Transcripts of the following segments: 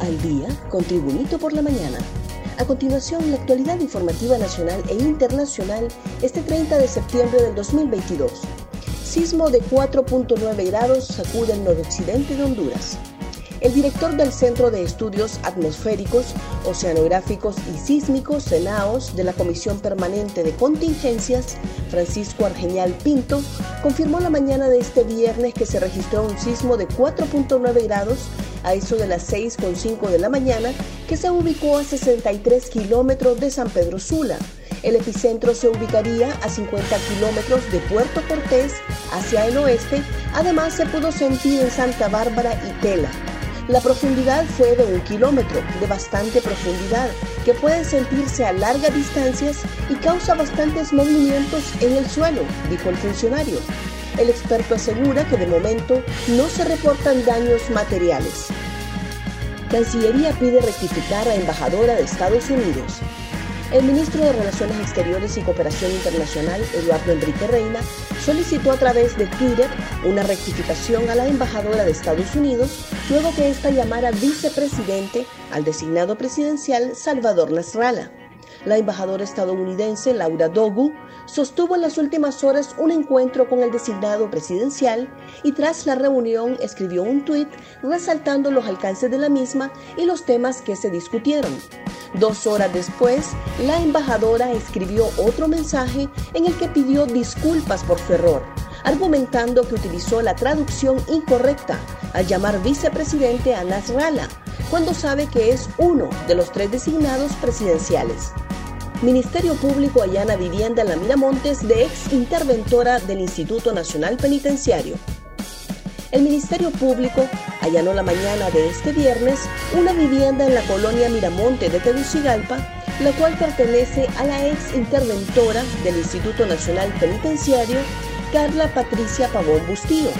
al día con Tribunito por la mañana. A continuación, la actualidad informativa nacional e internacional este 30 de septiembre del 2022. Sismo de 4.9 grados sacude el noroccidente de Honduras. El director del Centro de Estudios Atmosféricos, Oceanográficos y Sísmicos, CENAOS, de la Comisión Permanente de Contingencias, Francisco Argenial Pinto, confirmó la mañana de este viernes que se registró un sismo de 4.9 grados a eso de las 6.5 de la mañana, que se ubicó a 63 kilómetros de San Pedro Sula. El epicentro se ubicaría a 50 kilómetros de Puerto Cortés hacia el oeste. Además, se pudo sentir en Santa Bárbara y Tela. La profundidad fue de un kilómetro, de bastante profundidad, que puede sentirse a largas distancias y causa bastantes movimientos en el suelo, dijo el funcionario. El experto asegura que de momento no se reportan daños materiales. Cancillería pide rectificar a embajadora de Estados Unidos. El ministro de Relaciones Exteriores y Cooperación Internacional, Eduardo Enrique Reina, solicitó a través de Twitter una rectificación a la embajadora de Estados Unidos luego que ésta llamara vicepresidente al designado presidencial Salvador Nasralla. La embajadora estadounidense Laura Dogu sostuvo en las últimas horas un encuentro con el designado presidencial y tras la reunión escribió un tuit resaltando los alcances de la misma y los temas que se discutieron. Dos horas después, la embajadora escribió otro mensaje en el que pidió disculpas por su error, argumentando que utilizó la traducción incorrecta al llamar vicepresidente a Nasrallah, cuando sabe que es uno de los tres designados presidenciales. Ministerio Público allana vivienda en la Miramontes de ex interventora del Instituto Nacional Penitenciario. El Ministerio Público allanó la mañana de este viernes una vivienda en la colonia Miramonte de Tegucigalpa, la cual pertenece a la ex interventora del Instituto Nacional Penitenciario, Carla Patricia Pavón Bustío,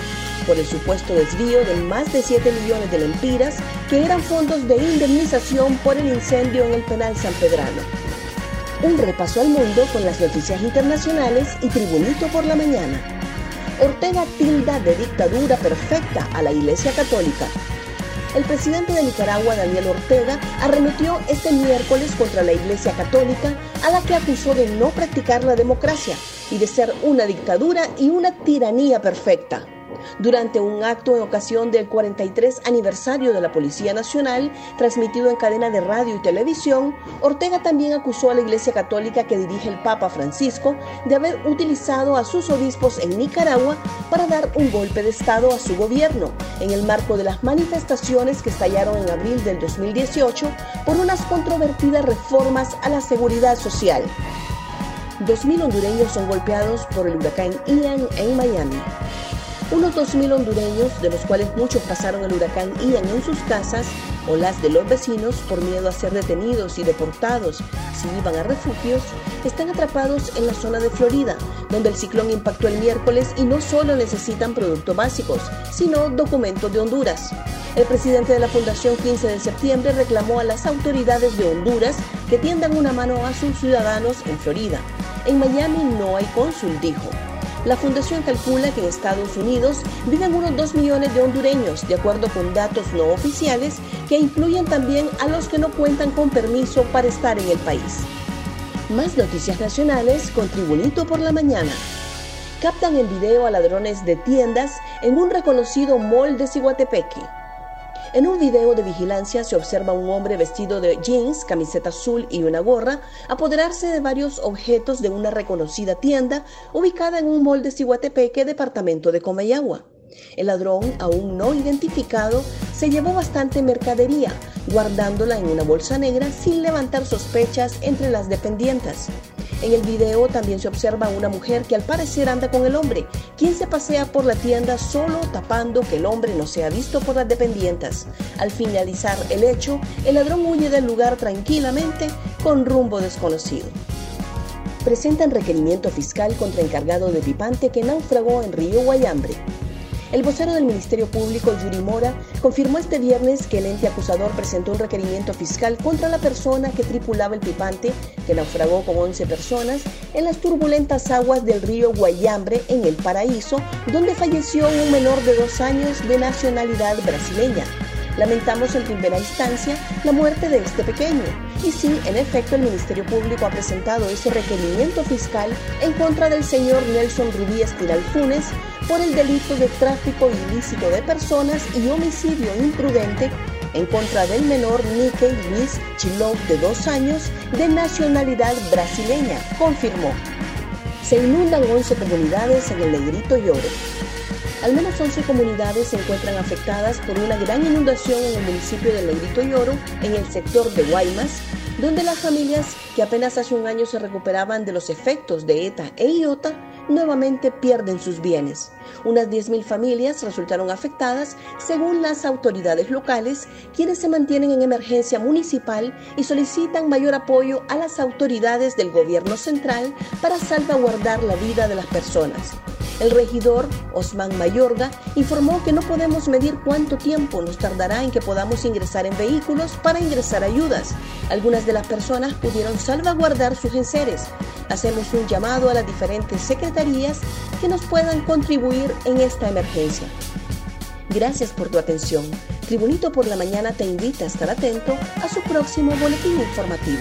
por el supuesto desvío de más de 7 millones de lempiras que eran fondos de indemnización por el incendio en el penal San Pedrano. Un repaso al mundo con las noticias internacionales y Tribunito por la mañana. Ortega tilda de dictadura perfecta a la Iglesia Católica. El presidente de Nicaragua, Daniel Ortega, arremetió este miércoles contra la Iglesia Católica, a la que acusó de no practicar la democracia y de ser una dictadura y una tiranía perfecta. Durante un acto en ocasión del 43 aniversario de la Policía Nacional, transmitido en cadena de radio y televisión, Ortega también acusó a la Iglesia Católica que dirige el Papa Francisco de haber utilizado a sus obispos en Nicaragua para dar un golpe de Estado a su gobierno, en el marco de las manifestaciones que estallaron en abril del 2018 por unas controvertidas reformas a la seguridad social. 2.000 hondureños son golpeados por el huracán Ian en Miami. Unos 2.000 hondureños, de los cuales muchos pasaron el huracán Ian en sus casas o las de los vecinos por miedo a ser detenidos y deportados si iban a refugios, están atrapados en la zona de Florida, donde el ciclón impactó el miércoles y no solo necesitan productos básicos, sino documentos de Honduras. El presidente de la Fundación 15 de septiembre reclamó a las autoridades de Honduras que tiendan una mano a sus ciudadanos en Florida. En Miami no hay cónsul, dijo. La fundación calcula que en Estados Unidos viven unos 2 millones de hondureños, de acuerdo con datos no oficiales, que incluyen también a los que no cuentan con permiso para estar en el país. Más noticias nacionales con Tribunito por la Mañana. Captan en video a ladrones de tiendas en un reconocido mall de. En un video de vigilancia se observa a un hombre vestido de jeans, camiseta azul y una gorra apoderarse de varios objetos de una reconocida tienda ubicada en un mall de departamento de Comayagua. El ladrón, aún no identificado, se llevó bastante mercadería, guardándola en una bolsa negra sin levantar sospechas entre las dependientes. En el video también se observa a una mujer que al parecer anda con el hombre, quien se pasea por la tienda solo tapando que el hombre no sea visto por las dependientes. Al finalizar el hecho, el ladrón huye del lugar tranquilamente con rumbo desconocido. Presentan requerimiento fiscal contra encargado de Pipante que naufragó en Río Guayambre. El vocero del Ministerio Público, Yuri Mora, confirmó este viernes que el ente acusador presentó un requerimiento fiscal contra la persona que tripulaba el pipante, que naufragó con 11 personas, en las turbulentas aguas del río Guayambre, en el Paraíso, donde falleció un menor de dos años de nacionalidad brasileña. Lamentamos en primera instancia la muerte de este pequeño. Y sí, en efecto, el Ministerio Público ha presentado ese requerimiento fiscal en contra del señor Nelson Rubí Estiral Funes por el delito de tráfico ilícito de personas y homicidio imprudente en contra del menor Nike Luis Chilov de dos años de nacionalidad brasileña, confirmó. Se inundan 11 comunidades en el Negrito y Oro. Al menos 11 comunidades se encuentran afectadas por una gran inundación en el municipio de Negrito y Oro, en el sector de Guaymas, donde las familias que apenas hace un año se recuperaban de los efectos de ETA e IOTA nuevamente pierden sus bienes. Unas 10.000 familias resultaron afectadas según las autoridades locales, quienes se mantienen en emergencia municipal y solicitan mayor apoyo a las autoridades del gobierno central para salvaguardar la vida de las personas. El regidor Osman Mayorga informó que no podemos medir cuánto tiempo nos tardará en que podamos ingresar en vehículos para ingresar ayudas. Algunas de las personas pudieron salvaguardar sus enseres. Hacemos un llamado a las diferentes secretarías que nos puedan contribuir en esta emergencia. Gracias por tu atención. Tribunito por la Mañana te invita a estar atento a su próximo boletín informativo.